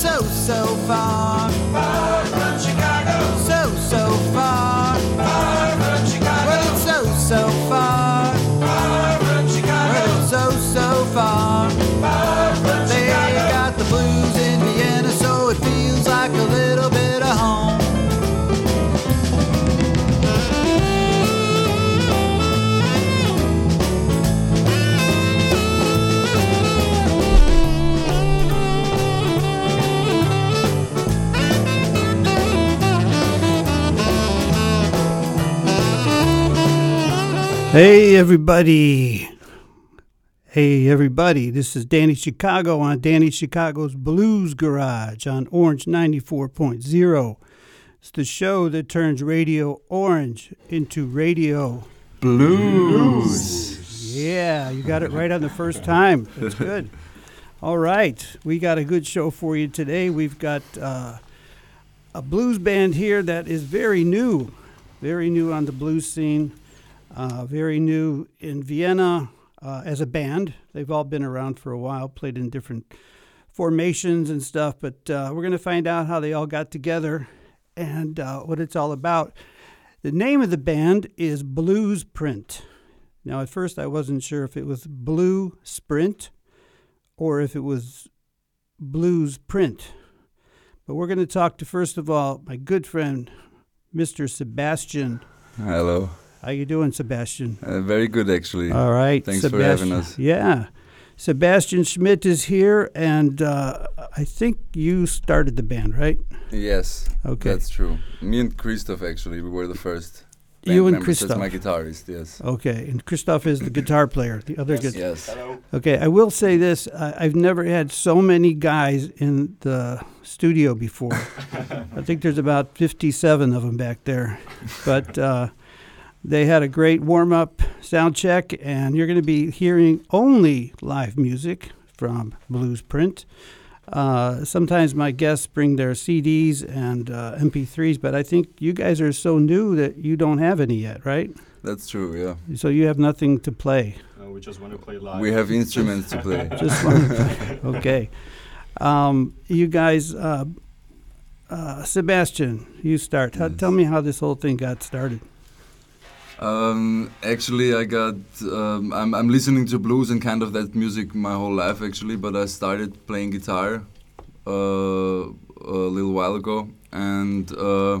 so, so far. Hey, everybody. Hey, everybody. This is Danny Chicago on Danny Chicago's Blues Garage on Orange 94.0. It's the show that turns Radio Orange into Radio Blues. Yeah, you got it right on the first time. That's good. All right, we got a good show for you today. We've got uh, a blues band here that is very new, very new on the blues scene, uh, very new in Vienna uh, as a band. They've all been around for a while, played in different formations and stuff, but uh, we're going to find out how they all got together and uh, what it's all about. The name of the band is Blues Print. Now, at first, I wasn't sure if it was Blue Sprint or if it was Blues Print. But we're going to talk to, first of all, my good friend, Mr. Sebastian. Hello. How you doing, Sebastian? Uh, very good, actually. All right. Thanks for having us. Yeah. Sebastian Schmidt is here, and uh, I think you started the band, right? Yes. Okay. That's true. Me and Christoph, actually, we were the first. You and members as Christoph. my guitarist, yes. Okay, and Christoph is the guitar player. The other guitar. Yes. Hello. Okay, I will say this: I, I've never had so many guys in the studio before. I think there's about 57 of them back there, but uh, they had a great warm-up sound check, and you're going to be hearing only live music from Blues Print. Uh, sometimes my guests bring their CDs and uh, MP3s, but I think you guys are so new that you don't have any yet, right? That's true, yeah. So you have nothing to play. Uh, we just want to play live. We have instruments to play. Just want to play. Okay. Um, you guys, uh, uh, Sebastian, you start. How, Yes. tell me how this whole thing got started. Um, actually, I got. Um, I'm, I'm listening to blues and kind of that music my whole life, actually, but I started playing guitar uh, a little while ago. And uh,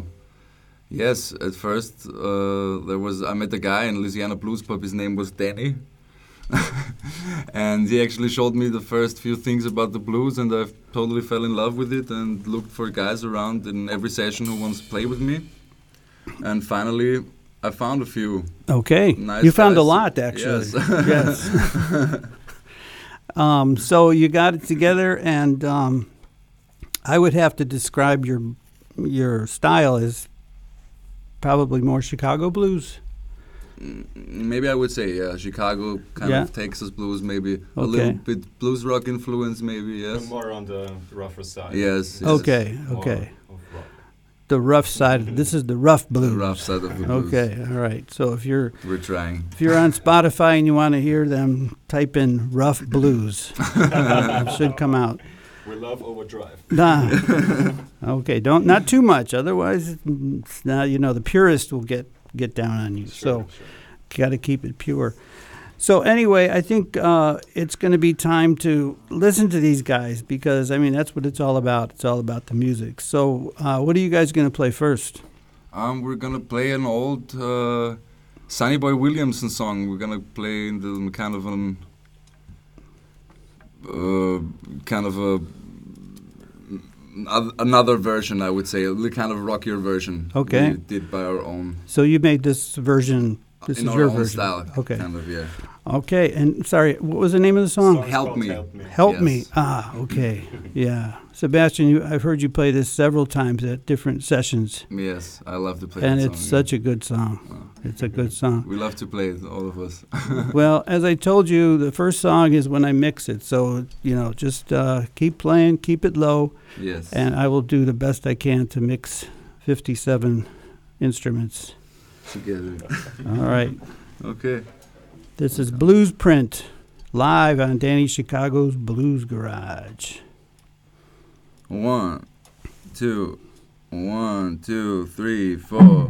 yes, at first, uh, there was. I met a guy in Louisiana Blues Pub, his name was Danny. and he actually showed me the first few things about the blues, and I totally fell in love with it and looked for guys around in every session who wants to play with me. And finally, I found a few. Okay. Nice you found a lot, actually. Yes. yes. um, so you got it together, and um, I would have to describe your your style as probably more Chicago blues. Mm, Maybe I would say, yeah, Chicago kind Yeah. of Texas blues, maybe a little bit blues rock influence, maybe, yes. more on the rougher side. Yes, yes. Okay. More Okay. of rock. The rough side. Mm-hmm. This is the rough blues. The blues. rough side of the blues. Okay. All right. So if you're We're trying. If you're on Spotify and you want to hear them, type in Rough Blues. it should come out. We love overdrive. Nah. okay, don't not too much. Otherwise, now you know the purist will get get down on you. so got to keep it pure. So anyway, I think uh, it's going to be time to listen to these guys because I mean that's what it's all about. It's all about the music. So uh, what are you guys going to play first? Um, we're gonna play an old uh, Sonny Boy Williamson song. We're gonna play in the kind of an uh, kind of a another version, I would say, a little kind of rockier version. Okay. we did by our own. So you made this version. This in is our your own version. style. Okay. Kind of, yeah. Okay, and sorry, what was the name of the song? Song's Help called Me. Help me. Help Yes. me. Ah, okay. Yeah. Sebastian, you, I've heard you play this several times at different sessions, Yes, I love to play and that it's song, such a good song. yeah. It's a good song. We love to play it, all of us. well, as I told you, the first song is when I mix it. So, you know, just uh, keep playing, keep it low, yes. and I will do the best I can to mix 57 instruments. Together. All right. Okay. This is Blues Print, live on Danny Chicago's Blues Garage. One, two, one, two, three, four.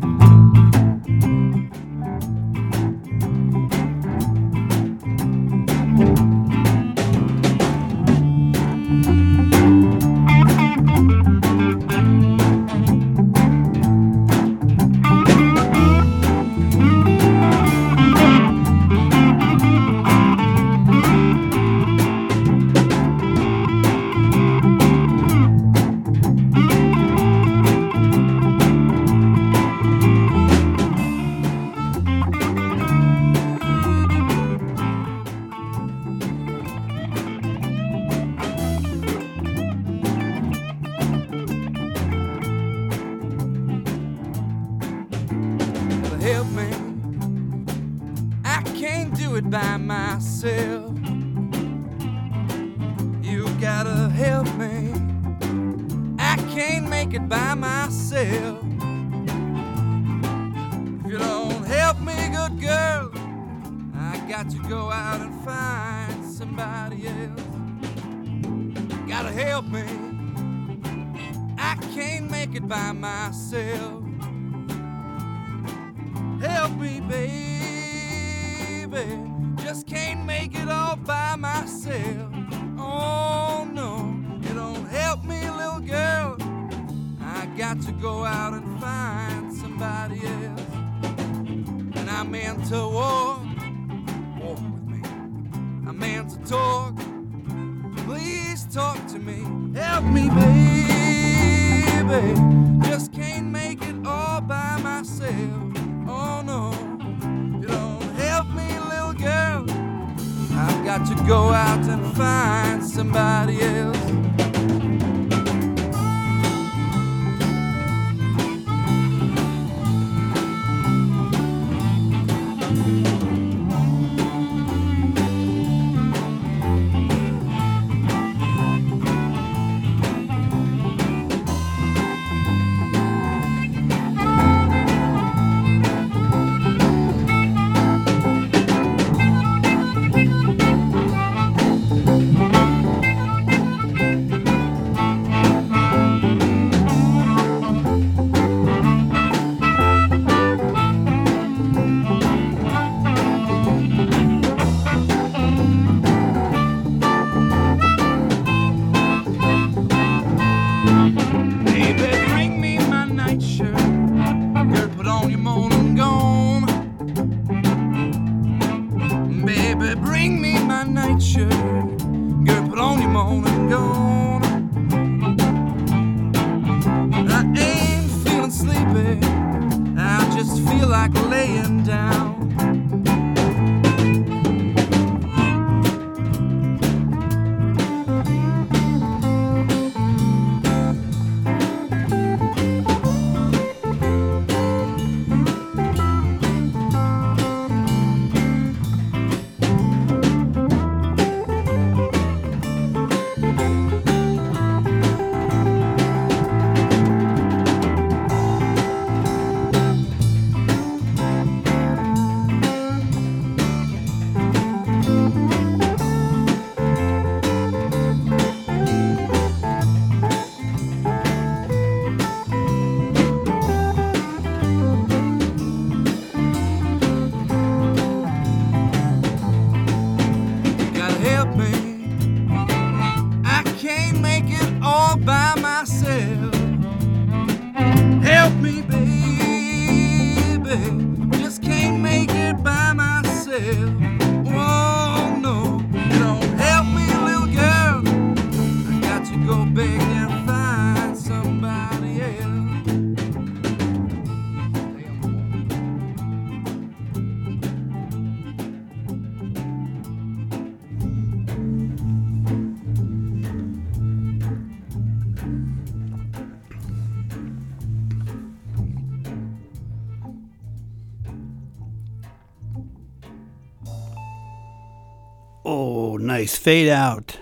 Nice fade out.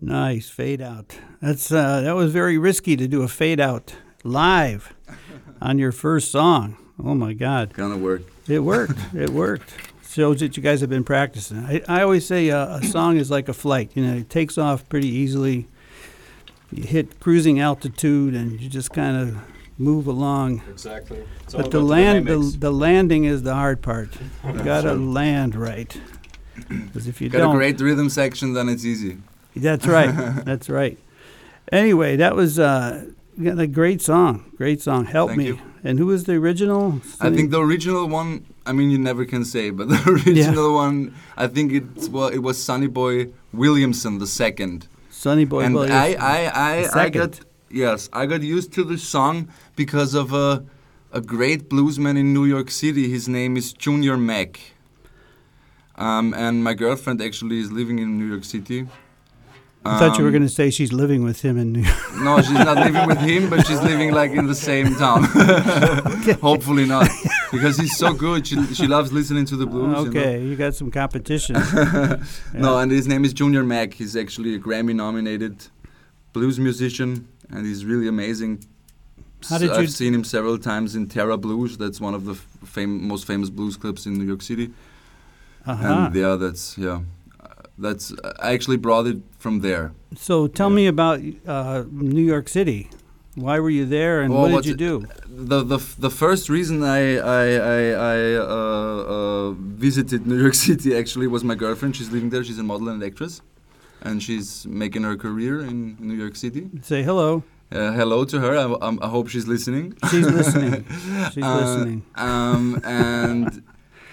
Nice fade out. That's uh, that was very risky to do a fade out live on your first song. Oh my God, Kind of worked. it worked. it worked. Shows that you guys have been practicing. I, I always say uh, a song is like a flight. You know, it takes off pretty easily. you hit cruising altitude and you just kind of move along. Exactly. But the land, the, the landing is the hard part. You gotta land right. Because if you Got don't, Got a great rhythm section, then it's easy. that's right. That's right. Anyway, that was uh, a great song. Great song. Help Thank me. you. And who was the original? I think the original one. I mean, you never can say, but the original one. I think it's well, it was Sonny Boy Williamson the second. Sonny Boy and Williams. I, I, I, I got yes, I got used to the song because of a a great bluesman in New York City. His name is Junior Mack. Um, and my girlfriend actually is living in New York City. I thought you were Um, going to say she's living with him in New York. No, she's not living with him, but she's living like in the same town. Hopefully not, because he's so good. She she loves listening to the blues. you know? okay, you, got some competition. No, and his name is Junior Mack. He's actually a Grammy-nominated blues musician, and he's really amazing. How did I've you- seen him several times in Terra Blues. That's one of the fam- most famous blues clubs in New York City. Uh-huh. And yeah, that's yeah, uh, that's I actually brought it from there. So tell Yeah. me about uh, New York City. Why were you there, and Well, what did you do? the the the first reason I I I, I uh, uh, visited New York City actually was my girlfriend. She's living there. She's a model and actress, and she's making her career in New York City. Say hello. Uh, hello to her. I, um, I hope she's listening. She's listening. She's Uh, listening. Um, and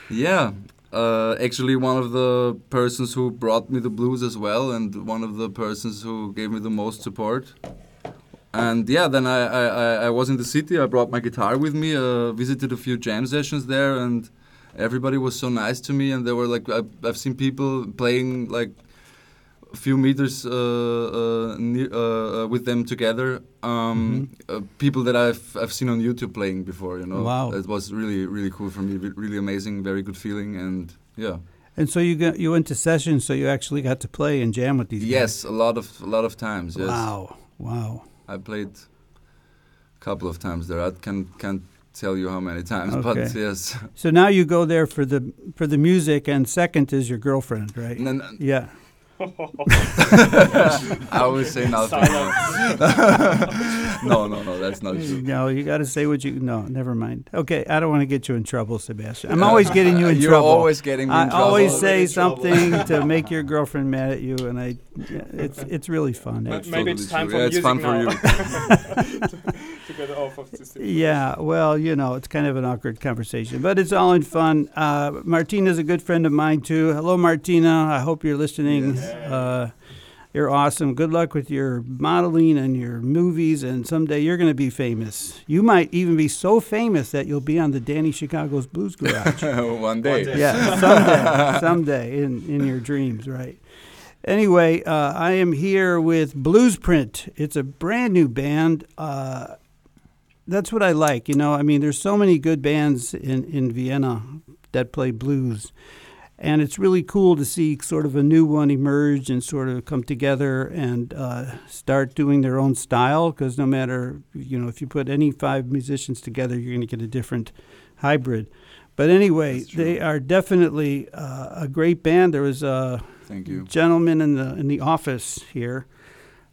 yeah, uh, actually, one of the persons who brought me the blues as well, and one of the persons who gave me the most support. And yeah, then I, I, I- was in the city. I brought my guitar with me. Uh, visited a few jam sessions there, and everybody was so nice to me. And they were like, I've, I've seen people playing like a few meters uh, uh, near, uh, with them together. Um, uh, people that I've I've seen on YouTube playing before. You know, Wow. it was really really cool for me. Really amazing, very good feeling, and yeah. And so you got you went to sessions, so you actually got to play and jam with these. guys. Yes, a lot of a lot of times. Yes, Wow. Wow. I played a couple of times there. I can can't tell you how many times, but Okay. yes. So now you go there for the for the music, and second is your girlfriend, right? And then- Yeah. I always say nothing. no, no, no, that's not true. No, you got to say what you. No, never mind. Okay, I don't want to get you in trouble, Sebastian. I'm always getting you in trouble. You're always getting me I trouble. always Always say something to make your girlfriend mad at you, and I, yeah, it's it's really fun. Ma- actually. Maybe totally it's time true. for Yeah, it's music fun for you. to, to get off of this. Yeah, well, you know, it's kind of an awkward conversation, but it's all in fun. Uh, Martina's a good friend of mine too. Hello, Martina. I hope you're listening. Uh, you're awesome. Good luck with your modeling and your movies, and someday you're going to be famous. You might even be so famous that you'll be on the Danny Chicago's Blues Garage. One day. day. yeah, someday, someday in in your dreams, right? Anyway, uh, I am here with Bluesprint. It's a brand new band. Uh, that's what I like. You know, I mean, there's so many good bands in in Vienna that play blues, and it's really cool to see sort of a new one emerge and sort of come together and uh, start doing their own style. Because no matter you know, if you put any five musicians together, you're going to get a different hybrid. But anyway, they are definitely uh, a great band. There was a Thank you. gentleman in the in the office here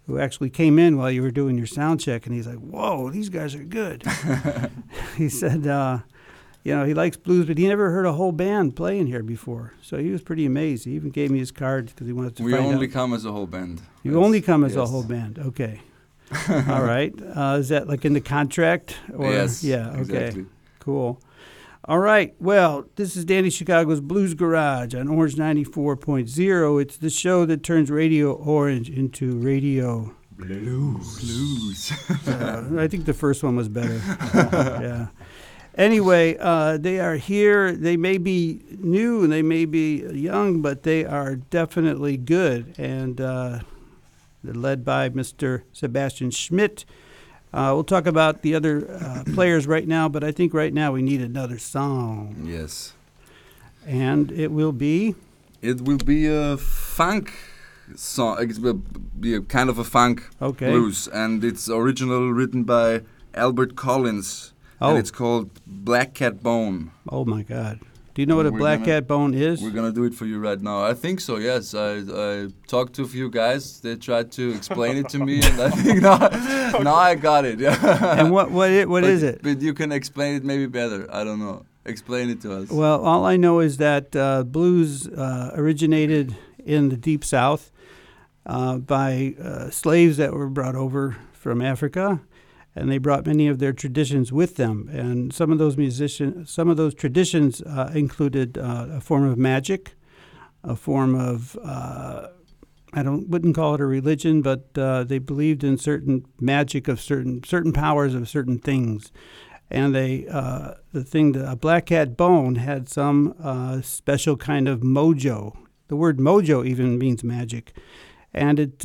who actually came in while you were doing your sound check, and he's like, "Whoa, these guys are good." he said, uh, "You know, he likes blues, but he never heard a whole band playing here before, so he was pretty amazed. He even gave me his card because he wanted to We only out. come as a whole band. You That's- only come as a whole band, okay." All right. Uh, is that like in the contract? Or, yes. Yeah. Okay. Exactly. Cool. All right. Well, this is Danny Chicago's Blues Garage on Orange 94.0. It's the show that turns Radio Orange into radio. Blues. Uh, I think the first one was better. yeah. Anyway, uh, they are here. They may be new and they may be young, but they are definitely good. And uh, they're led by Mr. Sebastian Schmidt. Uh, we'll talk about the other uh, players right now, but I think right now we need another song. yes. And it will be. It will be a funk song. It will be a kind of a funk Okay. blues, and it's original written by Albert Collins, Oh. and it's called Black Cat Bone. Oh my God. Do you know what a We're black gonna- cat bone is? We're gonna do it for you right now. I think so. Yes, I, I talked to a few guys. They tried to explain it to me, and I think now, now I got it. And what what it, what but, is it? But you can explain it maybe better. I don't know. Explain it to us. Well, all I know is that uh, blues uh, originated in the deep south uh, by uh, slaves that were brought over from Africa, and they brought many of their traditions with them. And some of those musicians, some of those traditions uh, included uh, a form of magic, a form of uh, I don't wouldn't call it a religion, but uh, they believed in certain magic of certain certain powers of certain things and they uh, the thing that a black cat bone had some uh, special kind of mojo. The word mojo even means magic, and it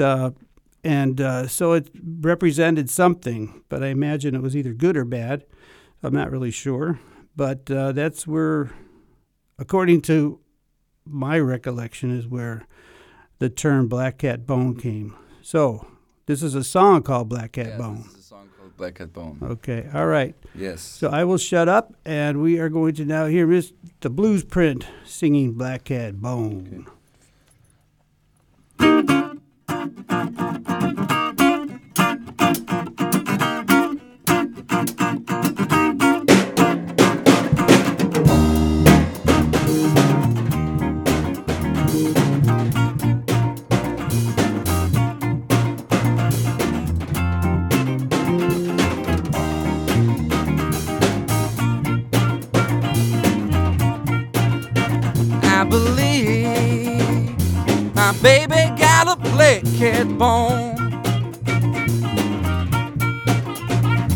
and uh, so it represented something. But I imagine it was either good or bad. I'm not really sure, but uh, that's where, according to my recollection, is where the term black cat bone came. So this is a song called Black Cat Yes, Bone. This is a song called Black Cat Bone. Okay, all right. Yes. So I will shut up, and we are going to now hear Miss the Blues Print singing Black Cat Bone. I baby got a black cat bone.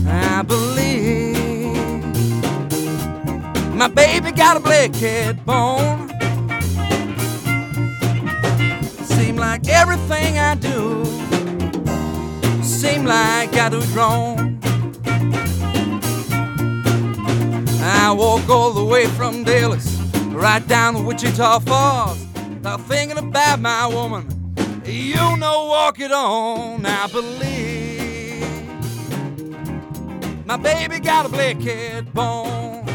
I believe my baby got a black cat bone. Seem like everything I do seem like I do wrong. I walk all the way from Dallas right down to Wichita Falls. Now thinking about my woman, you know, walk it on. I believe my baby got a black bone.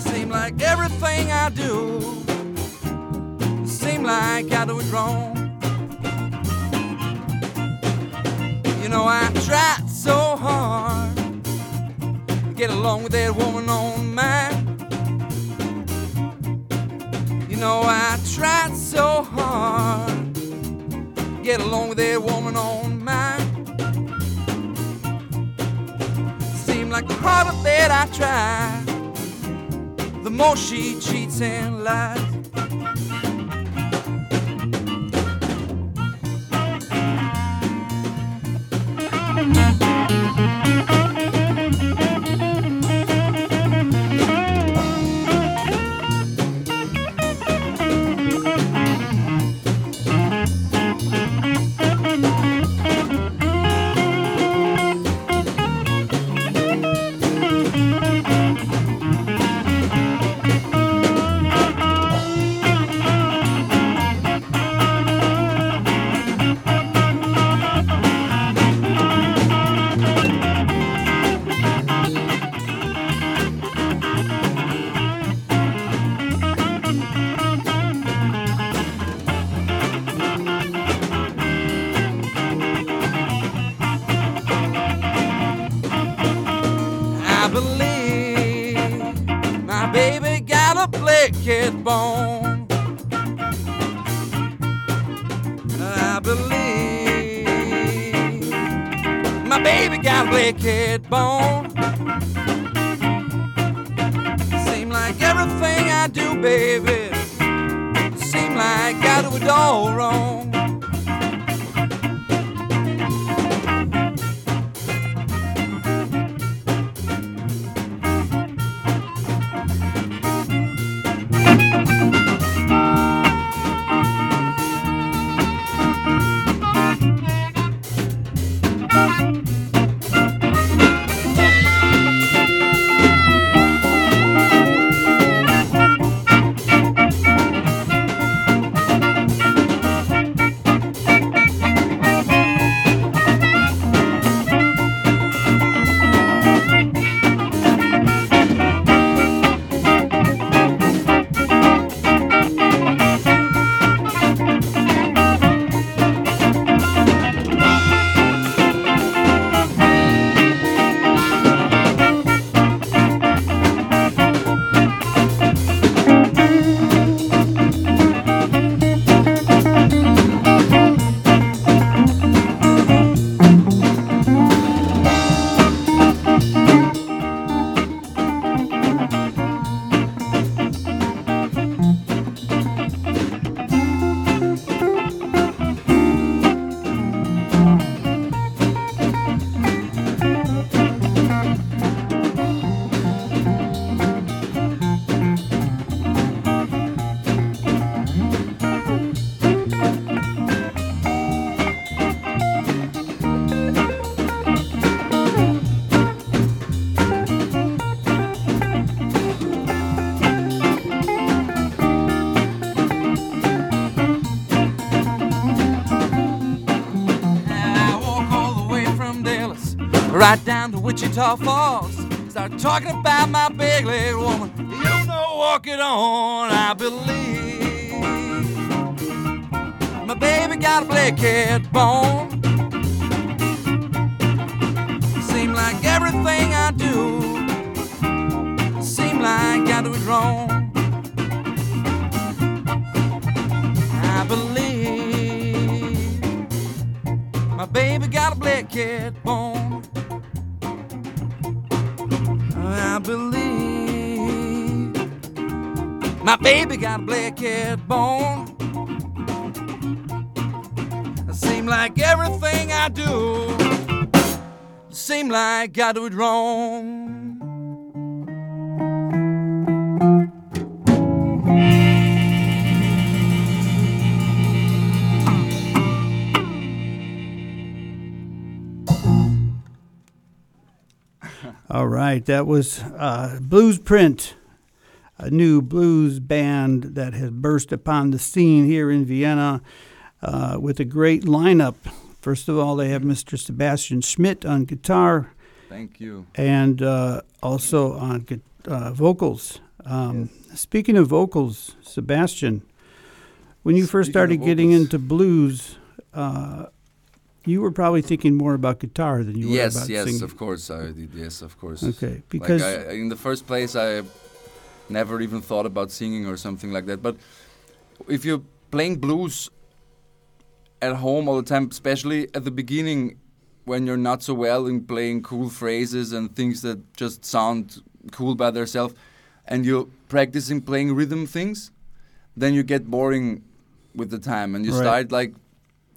Seem like everything I do seem like I do it wrong. You know, I tried so hard to get along with that woman on mine. Know, I tried so hard get along with that woman on mine. Seemed like the harder that I try, the more she cheats and lies. Cat bone. I believe my baby got a black bone. Seem like everything I do, baby, seem like I do it all wrong. Right down to Wichita Falls. Start talking about my big leg woman. You know, walk it on, I believe. My baby got a black blackhead bone. Blackhead bone. Seem like everything I do, seem like I do it wrong. All right, that was uh, Blues Print, a new blues band that has burst upon the scene here in Vienna uh, with a great lineup. First of all, they have Mr. Sebastian Schmidt on guitar Thank you. and uh, also on uh, vocals. Um, Speaking of vocals, Sebastian, when you first Speaking started getting into blues, uh, you were probably thinking more about guitar than you were yes, about yes, singing. of course I did. Yes, of course. Okay, because like I, in the first place, I never even thought about singing or something like that. But if you're playing blues at home all the time, especially at the beginning, when you're not so well in playing cool phrases and things that just sound cool by themselves, and you're practicing playing rhythm things, then you get boring with the time, and you Right. start like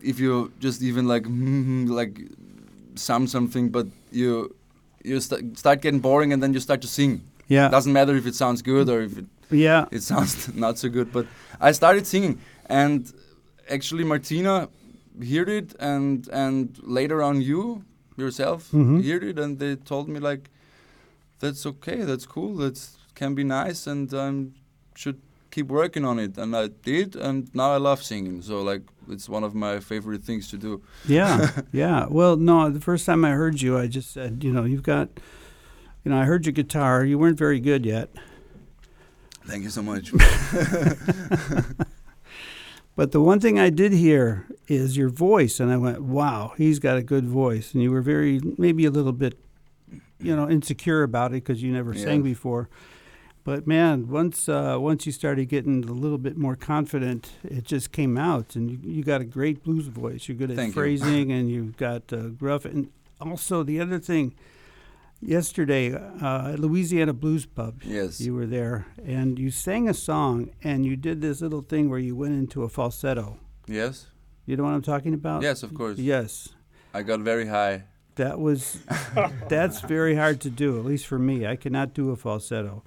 if you just even like like sum something, but you you st- start getting boring, and then you start to sing. Yeah, Doesn't matter if it sounds good or if it, yeah, it sounds not so good. But I started singing, and actually Martina heard it, and and later on you yourself Mhm. heard it, and they told me like, that's okay, that's cool, that can be nice, and um, should keep working on it. And I did, and now I love singing. So like, it's one of my favorite things to do. yeah, yeah. Well, no, the first time I heard you, I just said, you know, you've got, you know, I heard your guitar. You weren't very good yet, Thank you so much. but the one thing I did hear is your voice, and I went, wow, he's got a good voice. And you were very, maybe a little bit, you know, insecure about it because you never sang before. But man, once uh, once you started getting a little bit more confident, it just came out, and you, you got a great blues voice. You're good at Thank you. phrasing, and you've got uh, gruff. And also the other thing, yesterday uh, at Louisiana Blues Pub, yes. you were there, and you sang a song, and you did this little thing where you went into a falsetto. yes. You know what I'm talking about? Yes, of course. Yes. I got very high. That was that's very hard to do, at least for me. I cannot do a falsetto,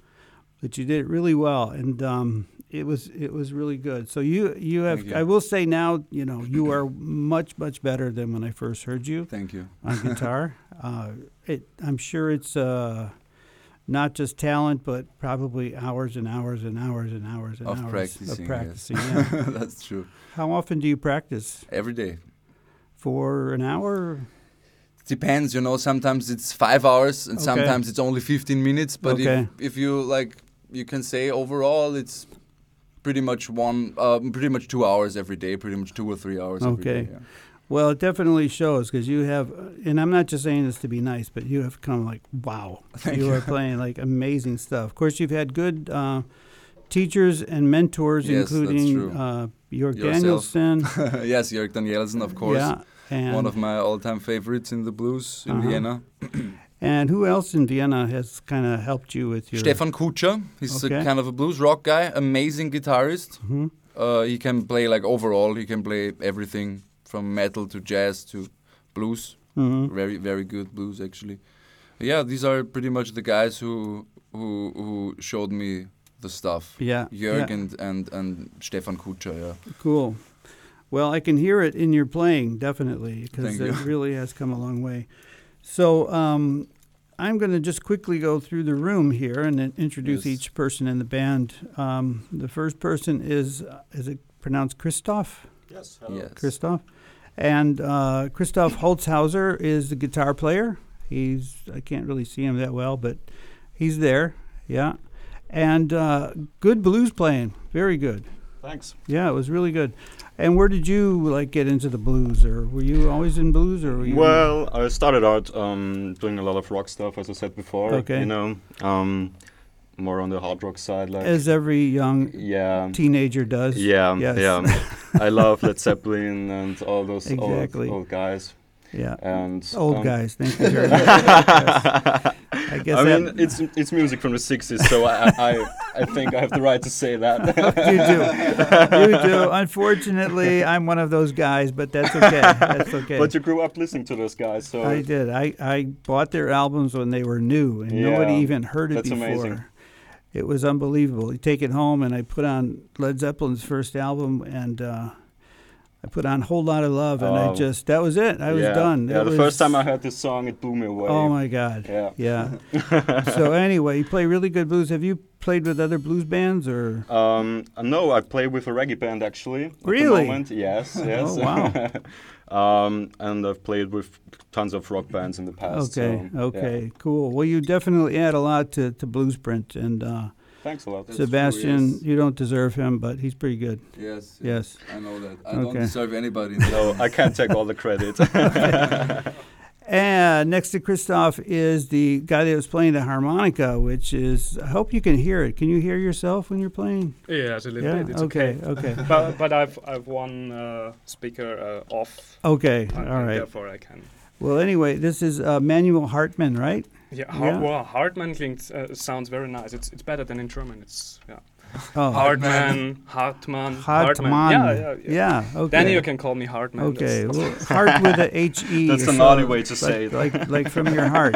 but you did it really well, and um, it was it was really good. So you you have you. I will say now you know you are much much better than when I first heard you Thank you. on guitar. uh, it I'm sure it's uh, not just talent, but probably hours and hours and hours and hours and Of hours practicing, of yes. practicing. Yeah. That's true. How often do you practice? Every day. For an hour? Depends, you know. Sometimes it's five hours, and Okay. sometimes it's only fifteen minutes. But Okay. if if you like, you can say overall it's pretty much one, um, pretty much two hours every day. Pretty much two or three hours. every Okay. day, yeah. Well, it definitely shows because you have, and I'm not just saying this to be nice, but you have come like, wow, Thank you you. are playing like amazing stuff. Of course, you've had good uh, teachers and mentors, Yes, including uh, Jörg Danielsen. yes, Jörg Danielsen, of course. Yeah, and One of my all-time favorites in the blues in Uh-huh. Vienna. and who else in Vienna has kind of helped you with your Stefan Kutscher. He's Okay. a kind of a blues rock guy. Amazing guitarist. Mhm. Uh, he can play like overall. He can play everything from metal to jazz to blues. Mhm. Very very good blues actually. Yeah, these are pretty much the guys who who who showed me the stuff. Yeah, Jörg yeah. and, and and Stefan Kutscher. Yeah. Cool. Well, I can hear it in your playing, definitely, because it you. really has come a long way. So um, I'm going to just quickly go through the room here and then introduce Yes. each person in the band. Um, the first person is, uh, is it pronounced Christoph? Yes, hello. Yes. Christoph. And uh, Christoph Holzhauser is the guitar player. He's I can't really see him that well, but he's there. Yeah, and uh, good blues playing. Very good. Thanks. Yeah, it was really good. And where did you like get into the blues, or were you always in blues, or were you? Well, I started out um, doing a lot of rock stuff, as I said before. Okay. You know, um, more on the hard rock side, like as every young yeah, teenager does. yeah, Yes. yeah. I love Led Zeppelin and all those Exactly. old, old guys. Yeah. And Old um, guys. Thank you very much. Yes. I guess I mean, that- it's it's music from the '60s, so I, I I think I have the right to say that. you do. You do. Unfortunately, I'm one of those guys, but that's okay. That's okay. But you grew up listening to those guys, so I did. I, I bought their albums when they were new, and nobody even heard it that's before. amazing. It was unbelievable. You take it home, and I put on Led Zeppelin's first album, and uh, I put on "Whole Lot of Love," and I Oh. just that was it. I was yeah. done. Yeah, It the was- first time I heard this song, it blew me away. Oh my God. Yeah. Yeah. so anyway, you play really good blues. Have you played with other blues bands or? Um, no, I play with a reggae band actually. Really? Yes, yes. Oh, wow. um, and I've played with tons of rock bands in the past. Okay. so, okay. yeah. Cool. Well, you definitely add a lot to to Bluesprint, and uh, Thanks a lot. That's true, Sebastian, yes. you don't deserve him, but he's pretty good. Yes. Yes. I know that. I don't Okay. deserve anybody. No, I can't take all the credit. And next to Christoph is the guy that was playing the harmonica, which is. I hope you can hear it. Can you hear yourself when you're playing? Yes, a little yeah. bit. It's okay. okay. Okay. but but I've I've one uh, speaker uh, off. Okay. and All right. Therefore, I can. Well, anyway, this is uh, Manuel Hartman, right? Yeah, Yeah. Har- well, Hartmann klingt, uh, sounds very nice. It's it's better than in German. It's yeah. Oh, Hartmann, Hartmann, Hartman. Yeah, yeah, yeah. Yeah. Okay. Then you can call me Hartmann. Okay. That's- Well, heart with a H E. That's the so naughty way to like, say it. Like like from your heart.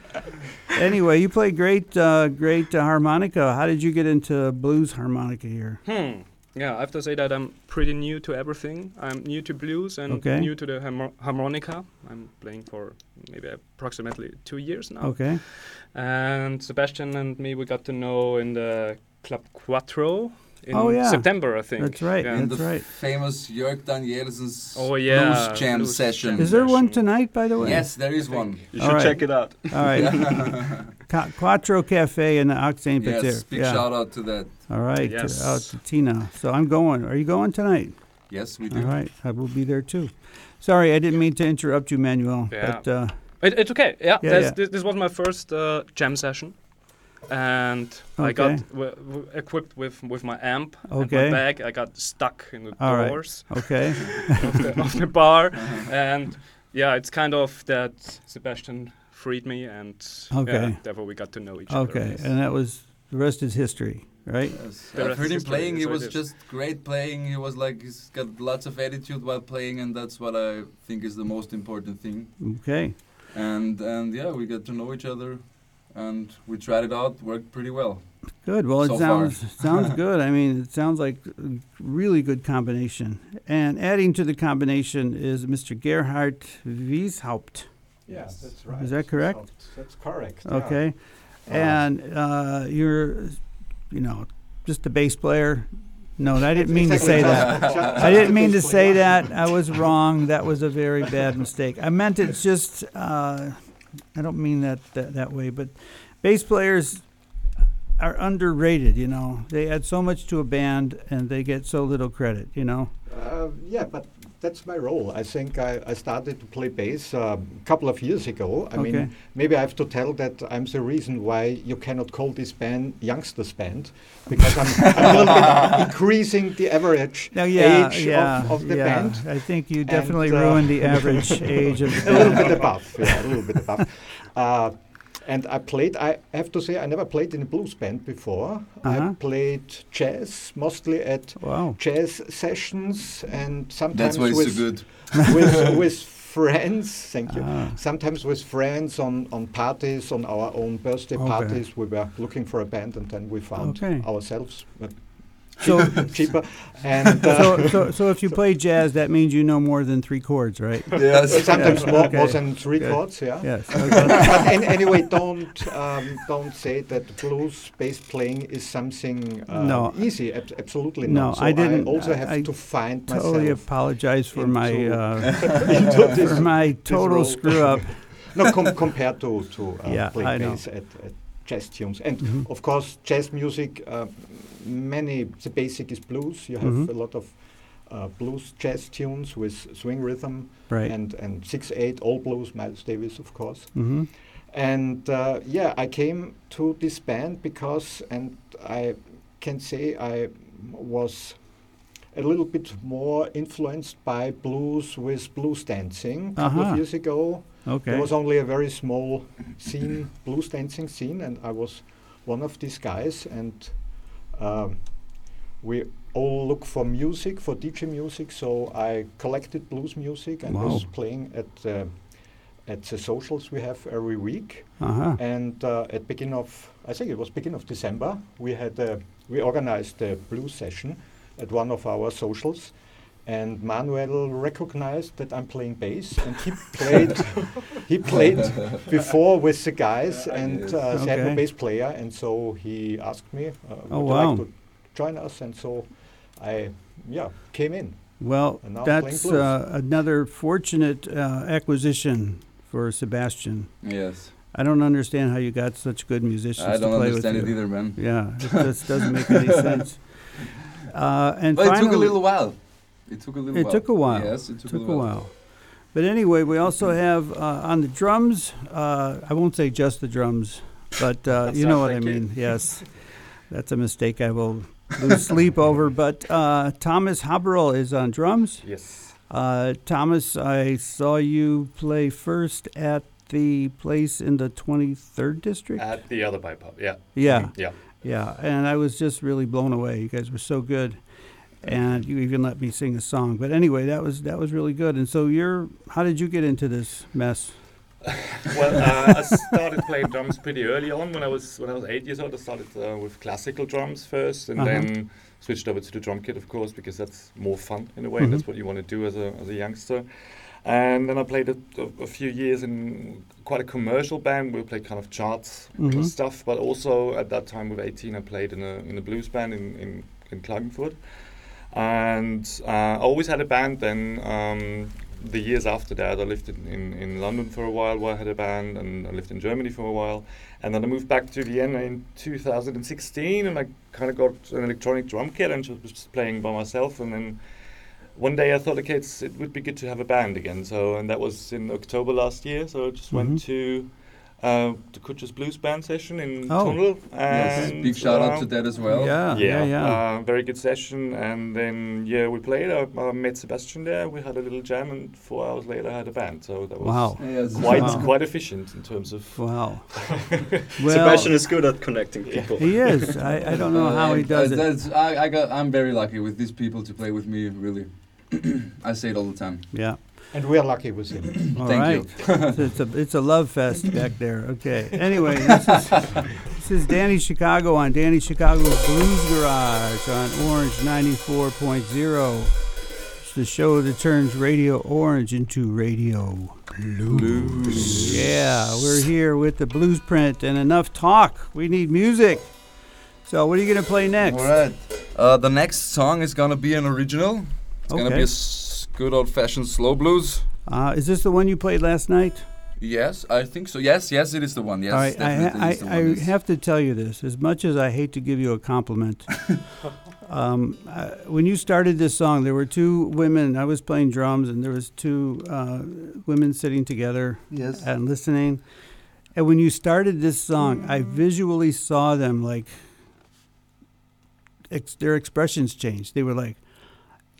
anyway, you play great uh, great uh, harmonica. How did you get into blues harmonica here? Hmm. Yeah, I have to say that I'm pretty new to everything. I'm new to blues and Okay. new to the harmo- harmonica. I'm playing for maybe approximately two years now. Okay. And Sebastian and me, we got to know in the Club Quattro in Oh, yeah. September, I think. That's right. Yeah. And That's the right. famous Jörg Danielsen's Oh, yeah, blues jam blues session. Is there one tonight, by the way? Yes, there is one. you All should right. check it out. All right. Ca- Quattro Cafe in the Octane Petir. yes, big yeah. shout out to that. All right. Yes. Out to Tina. So I'm going. Are you going tonight? Yes, we do. All right, I will be there too. Sorry, I didn't mean to interrupt you, Manuel. Yeah. But uh, It, it's okay. Yeah, Yeah, yeah. This, this was my first uh, jam session, and I got w- w- equipped with with my amp and Okay. my bag. I got stuck in the All right. doors okay. of, the, of the bar, uh-huh. and yeah, it's kind of that Sebastian freed me, and Okay. yeah, therefore we got to know each other. Okay. And that was the rest is history, right? Yes. I've heard him playing. He was just great playing. He was like he's got lots of attitude while playing, and that's what I think is the most important thing. Okay. And and yeah, we got to know each other, and we tried it out. Worked pretty well. Good. Well, it So far. sounds sounds good. I mean, it sounds like a really good combination. And adding to the combination is Mr. Gerhard Wieshaupt. Yes, that's right. Is that correct? That's, that's correct. yeah. Okay. And uh, you're, you know, just a bass player. No, I didn't mean to say that. I didn't mean to say that. I was wrong. That was a very bad mistake. I meant it's just. Uh, I don't mean that, that that way, but bass players are underrated. You know, they add so much to a band and they get so little credit. You know. Uh, yeah, but that's my role. I think I, I started to play bass a couple of years ago. I Okay. mean, maybe I have to tell that I'm the reason why you cannot call this band youngsters band because I'm, I'm a little bit increasing the average Now, yeah, age yeah, of, of the yeah. band. I think you definitely uh, ruined the average age of the a little band. bit above, yeah, a little bit above. Uh, and I played. I have to say, I never played in a blues band before. Uh-huh. I played jazz mostly at Wow. jazz sessions and sometimes That's why with, so good. with with friends. Thank you. Ah. Sometimes with friends on on parties, on our own birthday Okay. parties. We were looking for a band, and then we found Okay. ourselves. So, cheaper and uh, so, so, so if you play jazz, that means you know more than three chords, right? Yes. sometimes Yeah, more, okay. more than three Good. chords. Yeah. Yes. but an- anyway, don't um, don't say that blues bass playing is something uh, No. easy. Ab- absolutely No, not. So I didn't- also have I to find totally myself apologize for my uh, for my total screw up. no, com- compared to to uh, Yeah, playing bass at, at jazz tunes, and Mhm. of course jazz music. Uh, many the basic is blues. You have Mhm. a lot of uh, blues jazz tunes with swing rhythm Right. and and six eight all blues. Miles Davis, of course. mm-hmm. And uh, yeah, I came to this band because, and I can say I was a little bit more influenced by blues with blues dancing. A couple Uh-huh. of years ago, Okay. there was only a very small scene, blues dancing scene, and I was one of these guys. And um, we all look for music, for DJ music. So I collected blues music and was playing at uh, at the socials we have every week. uh-huh. And uh, at beginning of, I think it was beginning of December, we had a, we organized a blues session at one of our socials. And Manuel recognized that I'm playing bass, and he played. he played before with the guys, and Yes. uh, they had no bass player, and so he asked me, uh, Oh, "Would you wow. like to join us?" And so I, yeah, came in. Well, And now I'm playing that's uh, another fortunate uh, acquisition for Sebastian. Yes. I don't understand how you got such good musicians I to don't play understand with it you. either, man. Yeah, it just doesn't make any sense. Uh, and But it took a little while. It took a little It while. took a while. Yes, it took, took a while. But anyway, we also have uh, on the drums. Uh, I won't say just the drums, but uh, you know not what I thank you. mean. Yes, that's a mistake I will lose sleep over. But uh, Thomas Haberl is on drums. Yes. Uh, Thomas, I saw you play first at the place in the 23rd district. At the other bipod, yeah. yeah, Yeah. Yeah, and I was just really blown away. You guys were so good, and you even let me sing a song. But anyway, that was that was really good. And so you're, how did you get into this mess? Well, uh, I started playing drums pretty early on. When I was when I was eight years old, I started uh, with classical drums first, and Uh-huh. then switched over to the drum kit, of course, because that's more fun in a way. Mhm. That's what you want to do as a as a youngster. And then I played a, a, a few years in quite a commercial band. We played kind of charts Mhm. stuff, but also at that time, with 18, I played in a in a blues band in in, in Klagenfurt. And uh, I always had a band. Then um, the years after that, I lived in, in, in London for a while, where I had a band, and I lived in Germany for a while. And then I moved back to Vienna in 2016, and I kind of got an electronic drum kit and just was just playing by myself. And then one day I thought, okay, it's, it would be good to have a band again. So, and that was in October last year. So I just Mhm. went to uh, the Kutcher's Blues Band session in Oh. Tunnel. Yes, big shout out uh, to that as well. yeah, yeah, yeah. uh, very good session. And then, yeah, we played. I, I met Sebastian there. We had a little jam, and four hours later, I had a band. So that was wow, Yes. quite Wow. quite efficient in terms of. wow. well, Sebastian is good at connecting people. he is. I, I don't know Uh, how he does I, it. That's, I, I got. I'm very lucky with these people to play with me. Really, I say it all the time. Yeah. And we are lucky with him. All Thank right. you. So it's a it's a love fest back there. Okay. Anyway, this is this is Danny Chicago on Danny Chicago's Blues Garage on Orange 94.0. It's the show that turns Radio Orange into Radio Blues. Yeah, we're here with the Bluesprint and enough talk. We need music. So what are you gonna play next? All right. Uh, the next song is gonna be an original. It's gonna be Okay. a s- good old-fashioned slow blues. Uh, is this the one you played last night? Yes, I think so. Yes, yes, it is the one. Yes, All right, I, definitely ha- the I, I one. Yes. have to tell you this. As much as I hate to give you a compliment, um, uh, when you started this song, there were two women. I was playing drums, and there was two uh, women sitting together Yes. and listening. And when you started this song, I visually saw them like ex- their expressions changed. They were like,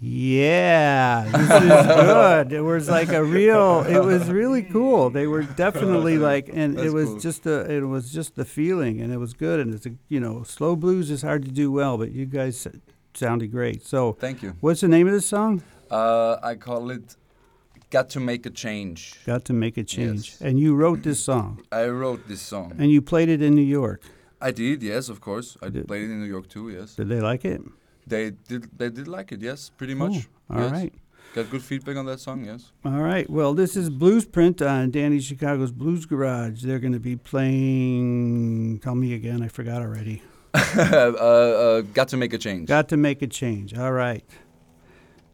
"Yeah, this is good." It was like a real. It was really cool. They were definitely like, and it was cool. just a. It was just the feeling, and it was good. And it's a, you know, slow blues is hard to do well, but you guys sounded great. So, Thank you. what's the name of this song? Uh, I call it "Got to Make a Change." Got to make a change. Yes. And you wrote this song, I wrote this song. and you played it in New York. I did, yes, of course. I Did- played it in New York too. Yes, Did they like it? They did. They did like it. Yes, pretty much. Ooh, all yes. right. Got good feedback on that song, yes. All right. Well, this is Bluesprint on Danny Chicago's Blues Garage. They're going to be playing. Tell me again. I forgot already. uh, uh, got to make a change. Got to make a change. All right.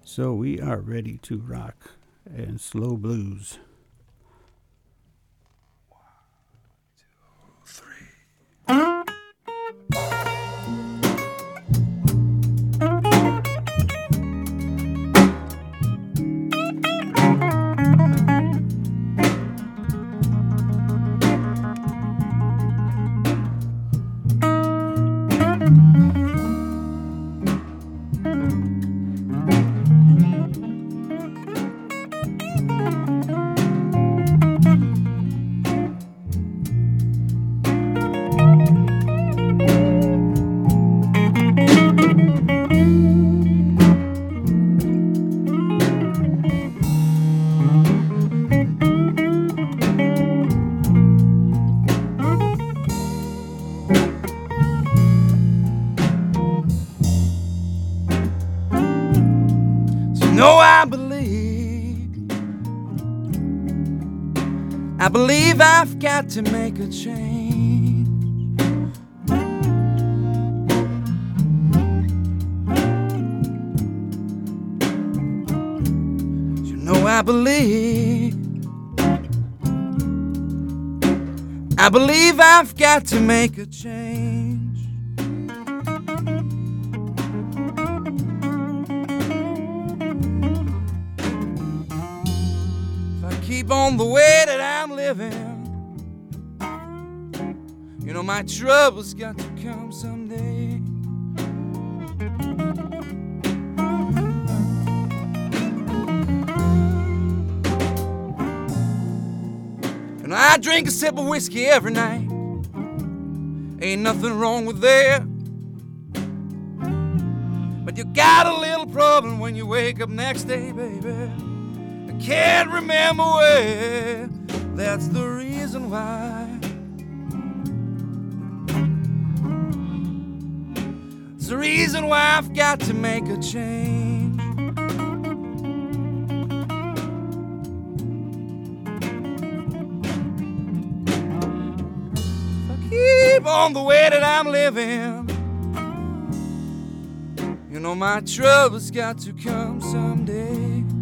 So we are ready to rock and slow blues. One, two, three. I've got to make a change. You know I believe. I believe I've got to make a change. If I keep on the way that I'm living, know my troubles got to come someday. And I drink a sip of whiskey every night. Ain't nothing wrong with that. But you got a little problem when you wake up next day, baby. I can't remember where. That's the reason why. It's the reason why I've got to make a change. keep on the way that I'm living. You know my troubles got to come someday.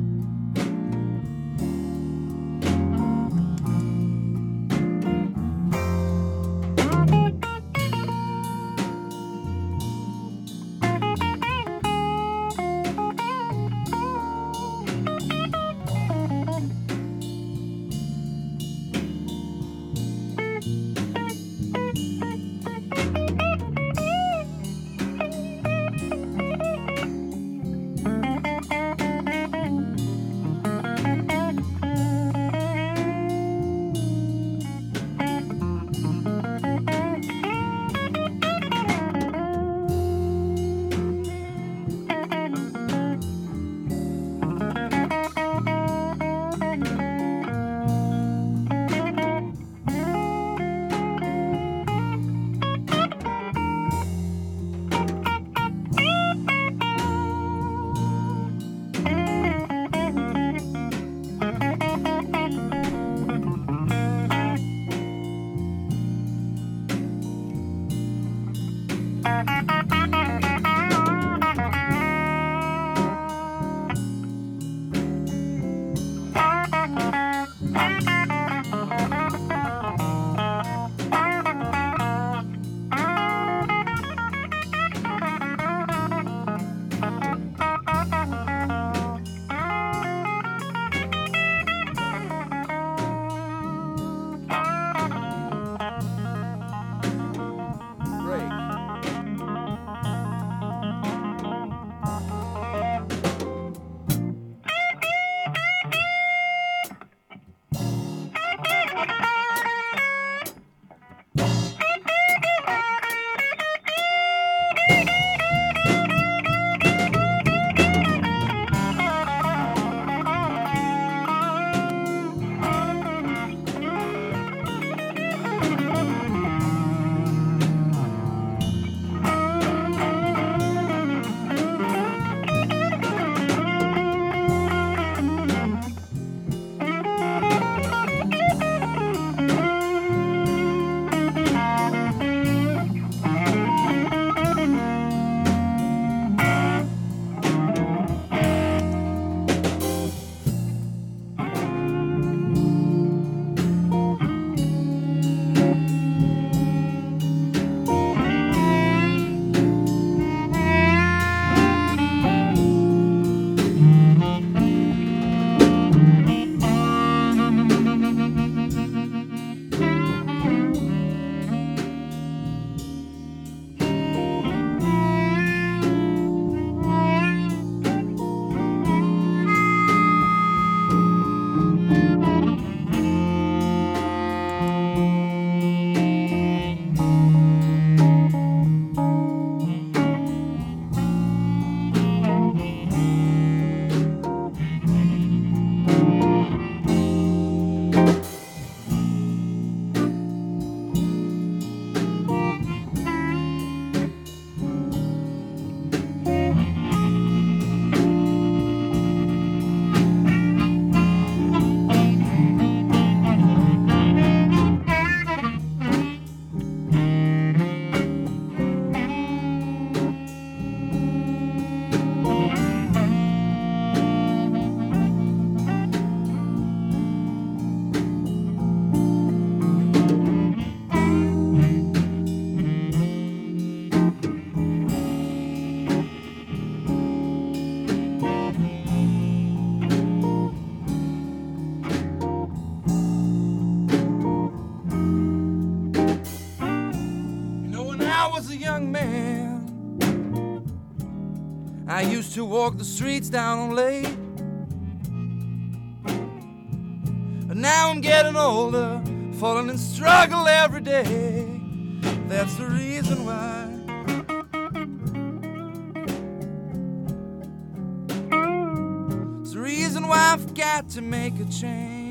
To walk the streets down on late. But now I'm getting older, falling in struggle every day. That's the reason why. It's the reason why I've got to make a change.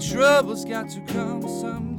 Troubles got to come someday.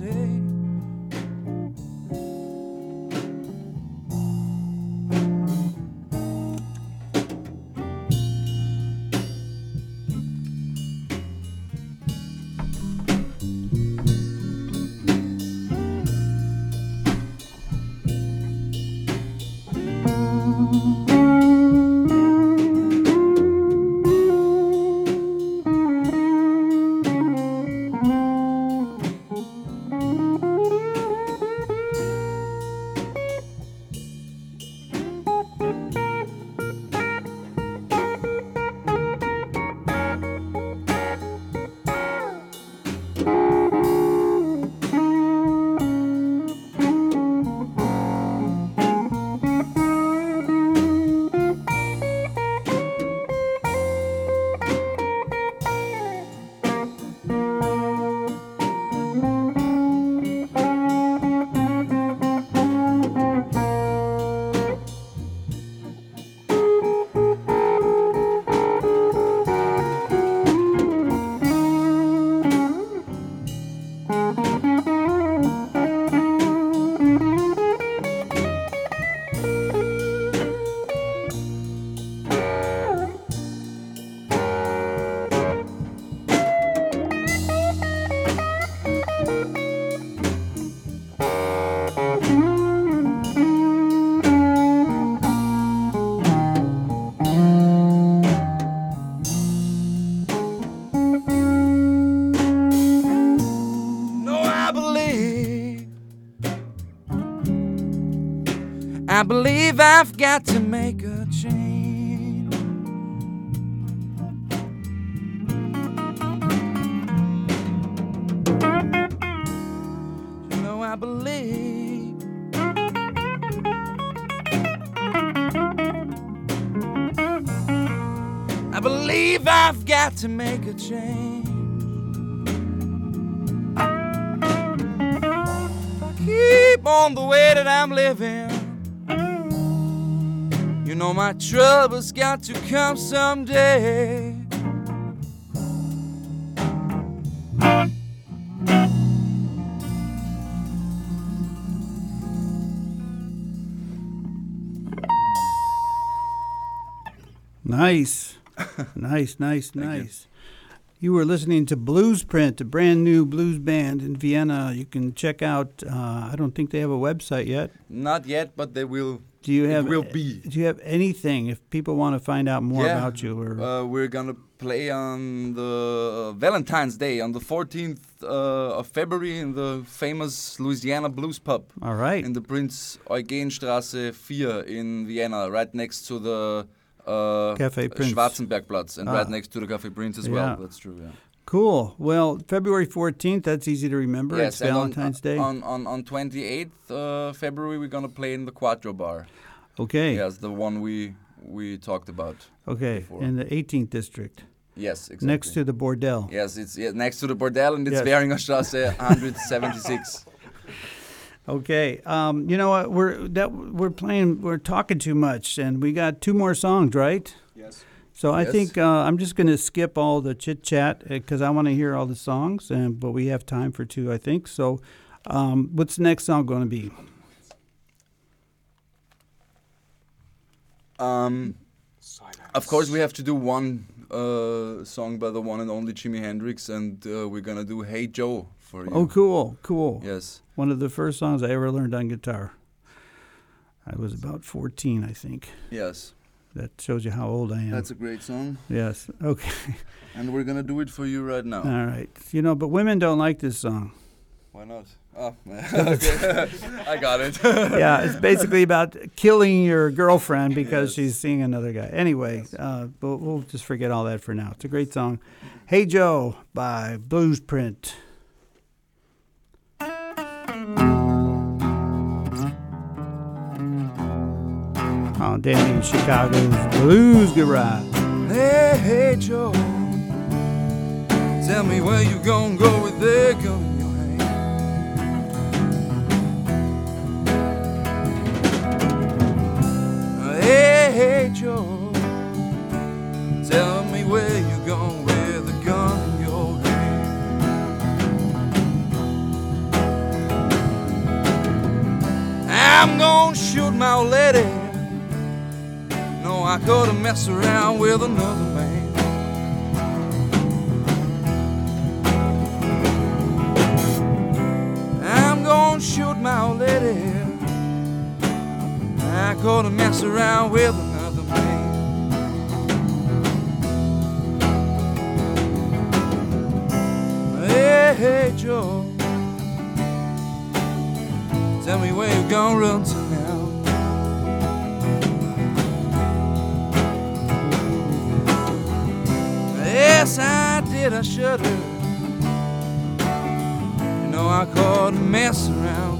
I believe I've got to make a change. You know, I believe. I believe I've got to make a change. keep on the way that I'm living. You know my troubles got to come someday. Nice. nice, nice, nice. You were listening to Bluesprint, a brand new blues band in Vienna. You can check out. Uh, I don't think they have a website yet. Not yet, but they will. Do you have? will be. Do you have anything if people want to find out more Yeah. about you? Or Uh, we're gonna play on the Valentine's Day on the 14th uh, of February in the famous Louisiana Blues Pub all right, in the Prince Eugen Straße 4 in Vienna, right next to the uh, Cafe Prince. Schwarzenbergplatz and Ah. right next to the Cafe Prince as Yeah. well. That's true. Yeah. cool. Well, February fourteenth. That's easy to remember. it's and on- Valentine's Day. On on on 28th uh, February, we're gonna play in the Quattro Bar. okay. Yes, the one we we talked about. Okay. before. In the 18th district, Yes, exactly. next to the Bordel. Yes, it's yeah, next to the Bordel and it's Yes. Straße 176. Okay. Um, you know what? We're that we're playing. We're talking too much, and we got two more songs, right? Yes. So I Yes. think uh, I'm just going to skip all the chit chat because I want to hear all the songs, and but we have time for two, I think. So, um, what's the next song going to be? Um, of course, we have to do one uh, song by the one and only Jimi Hendrix, and uh, we're gonna do "Hey Joe" for you. Oh, cool, cool. Yes. One of the first songs I ever learned on guitar. I was about 14, I think. Yes. That shows you how old I am. That's a great song, yes. Okay. and we're gonna do it for you right now. All right. You know, but women don't like this song. Why not? Oh. I got it. yeah, it's basically about killing your girlfriend because she's seeing another guy. Anyway, uh, but we'll just forget all that for now. It's a great song. Hey Joe by Blues Oh, Danny Chicago's Blues Garage. Hey, hey, Joe. Tell me where you gonna go with that gun in your hand. Hey, hey, Joe. Tell me where you gonna with the gun in your hand. I'm gonna shoot my lady. I couldn't mess around with another man. I'm gonna shoot my old lady. I couldn't mess around with another man. Hey, hey, Joe. Tell me where you gonna run to Yes, I did, I should have. You know, I caught a mess around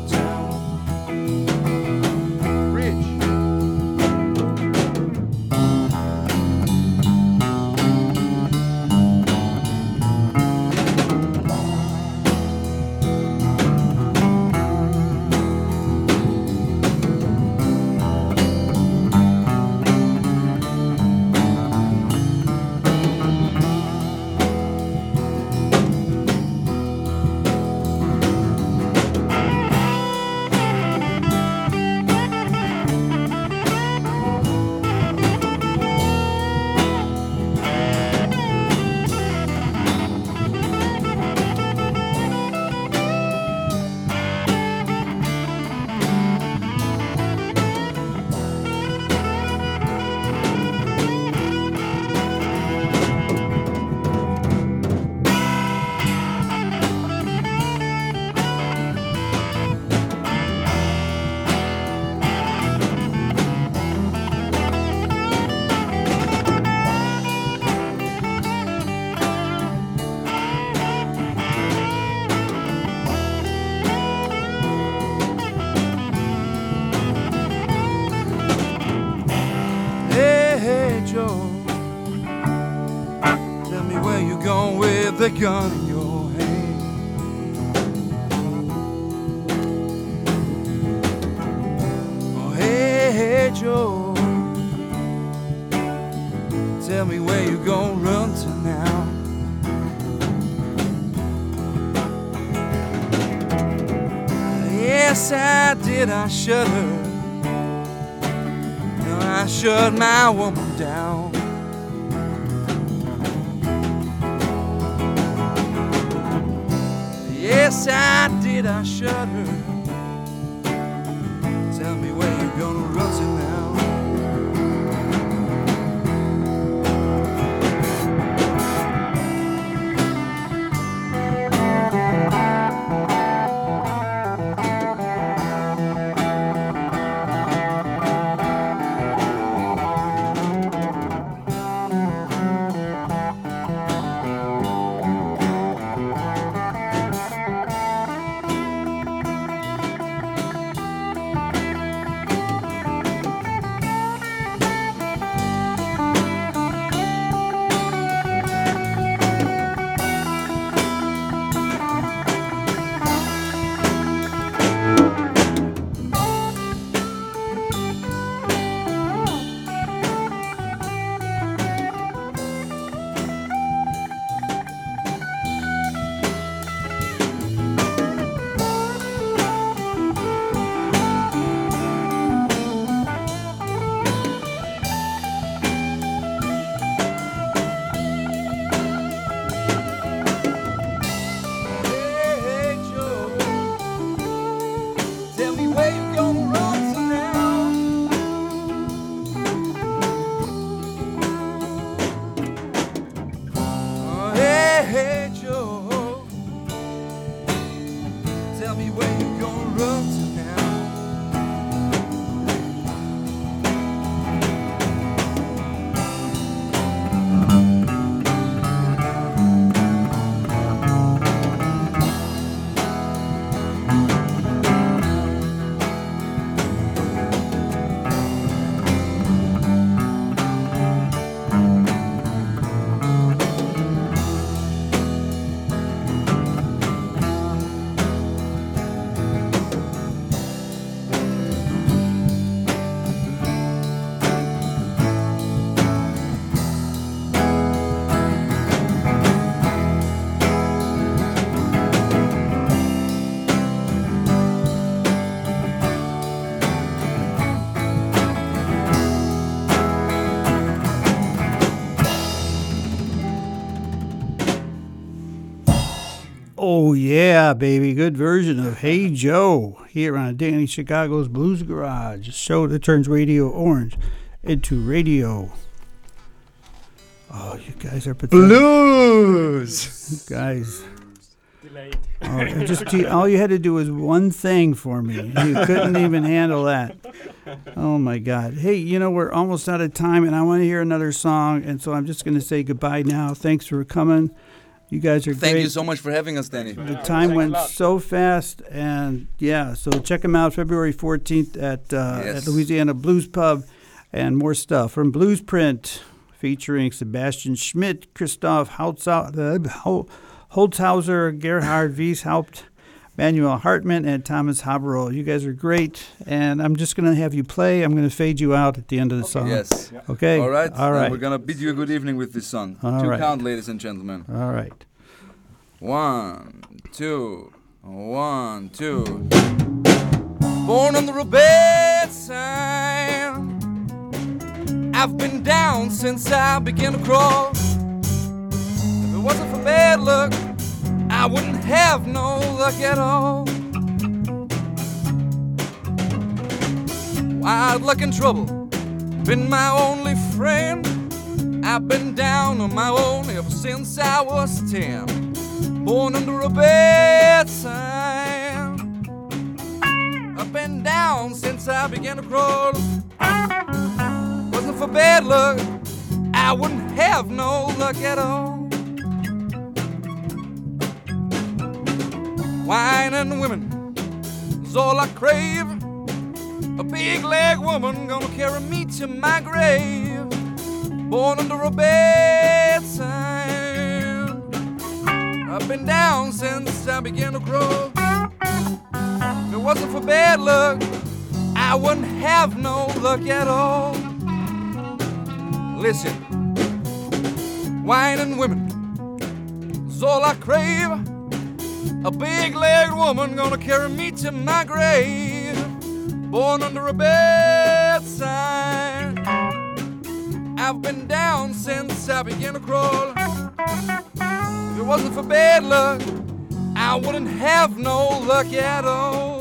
gun in your hand. Oh, hey, hey, Joe. Tell me where you gonna run to now. Yes, I did. I shudder. No, I shut my woman down. Yes, I did. I shut yeah, baby, good version of Hey Joe here on Danny Chicago's Blues Garage, a show that turns Radio Orange into radio. Oh, you guys are pathetic. Blues. You guys. Delayed. Oh, it just all you had to do was one thing for me. You couldn't even handle that. Oh my God! Hey, you know we're almost out of time, and I want to hear another song, and so I'm just going to say goodbye now. Thanks for coming. You guys are great. Thank great. you so much for having us, Danny. The time went so fast, and yeah, so check them out February 14th at uh, Yes. at Louisiana Blues Pub, and more stuff from Bluesprint, featuring Sebastian Schmidt, Christoph Holzhau- uh, Holzhauser, Gerhard Wieshaupt, Manuel Hartman and Thomas Haberl. You guys are great, and I'm just going to have you play. I'm going to fade you out at the end of the song. Yes. Okay. All right. All right. We're gonna bid you a good evening with this song. All Two right. count, ladies and gentlemen. All right. One, two, one, two. Born under a bad sign. I've been down since I began to crawl. If it wasn't for bad luck, I wouldn't have no luck at all. Wild luck and trouble been my only friend. I've been down on my own ever since I was ten born under a bad sign. I've been down since I began to crawl. Wasn't for bad luck, I wouldn't have no luck at all. Wine and women is all I crave. A big leg woman gonna carry me to my grave. Born under a bad sign. I've been down since I began to grow. If it wasn't for bad luck, I wouldn't have no luck at all. Listen, wine and women is all I crave. A big legged woman gonna carry me to my grave. Born under a bad sign. I've been down since I began to crawl. If it wasn't for bad luck, I wouldn't have no luck at all.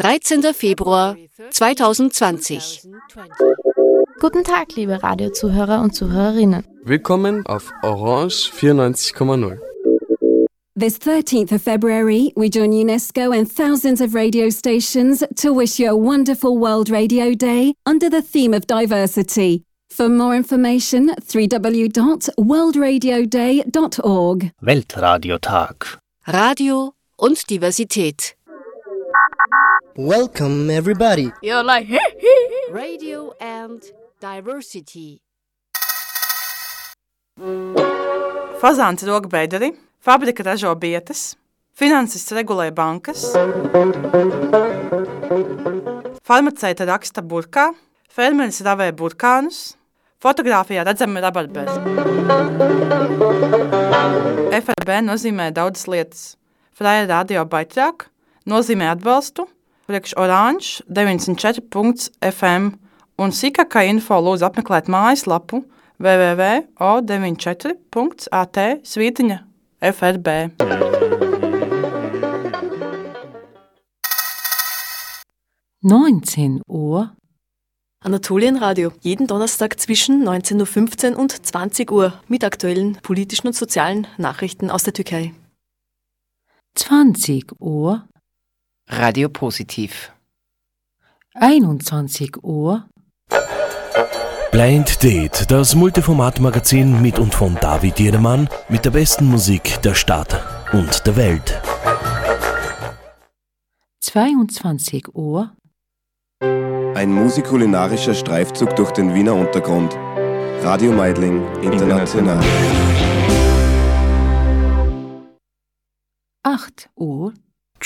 Dreizehnter Februar 2020. Guten Tag, liebe Radiozuhörer und Zuhörerinnen. Willkommen auf Orange 94,0. This 13th of February, we join UNESCO and thousands of radio stations to wish you a wonderful World Radio Day under the theme of diversity. For more information, www.worldradioday.org. Weltradiotag. Radio und Diversität. Welcome everybody. You're like, Radio and Diversity. Fazāns rok bederi, fabrika ražo bietas, finansists regulē bankas, farmaceita raksta burkā, fermeris ravē burkānus, fotografijā redzami rabarberi. FRB nozīmē daudzas lietas. Fraja radio baitrāk nozīmē atbalstu, priekš oranž 94.fm un sīkākā info lūdzu apmeklēt mājaslapu www.o94.at Svītiņa FRB. Neunzehn Uhr Anatolienradio. Jeden Donnerstag zwischen 19.15 Uhr und 20 Uhr mit aktuellen politischen und sozialen Nachrichten aus der Türkei. 20 Uhr Radio Positiv. 21 Uhr Blind Date, das Multiformat-Magazin mit und von David Jedermann mit der besten Musik der Stadt und der Welt. 22 Uhr Ein musikulinarischer Streifzug durch den Wiener Untergrund. Radio Meidling International. 8 Uhr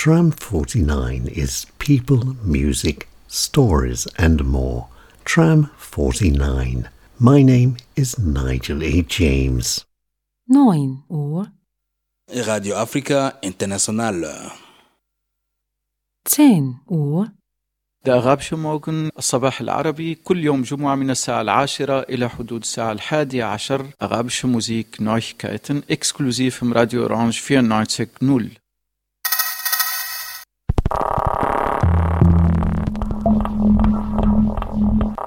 Tram 49 is people, music, stories, and more. Tram 49. My name is Nigel A. James. 9 Uhr Radio Afrika International. 10 Uhr الأغاب شموغن الصباح العربي كل يوم جمعة من الساعة العاشرة إلى حدود الساعة الحادية عشر أغاب موزيك Neuigkeiten exklusiv im Radio Orange 94.0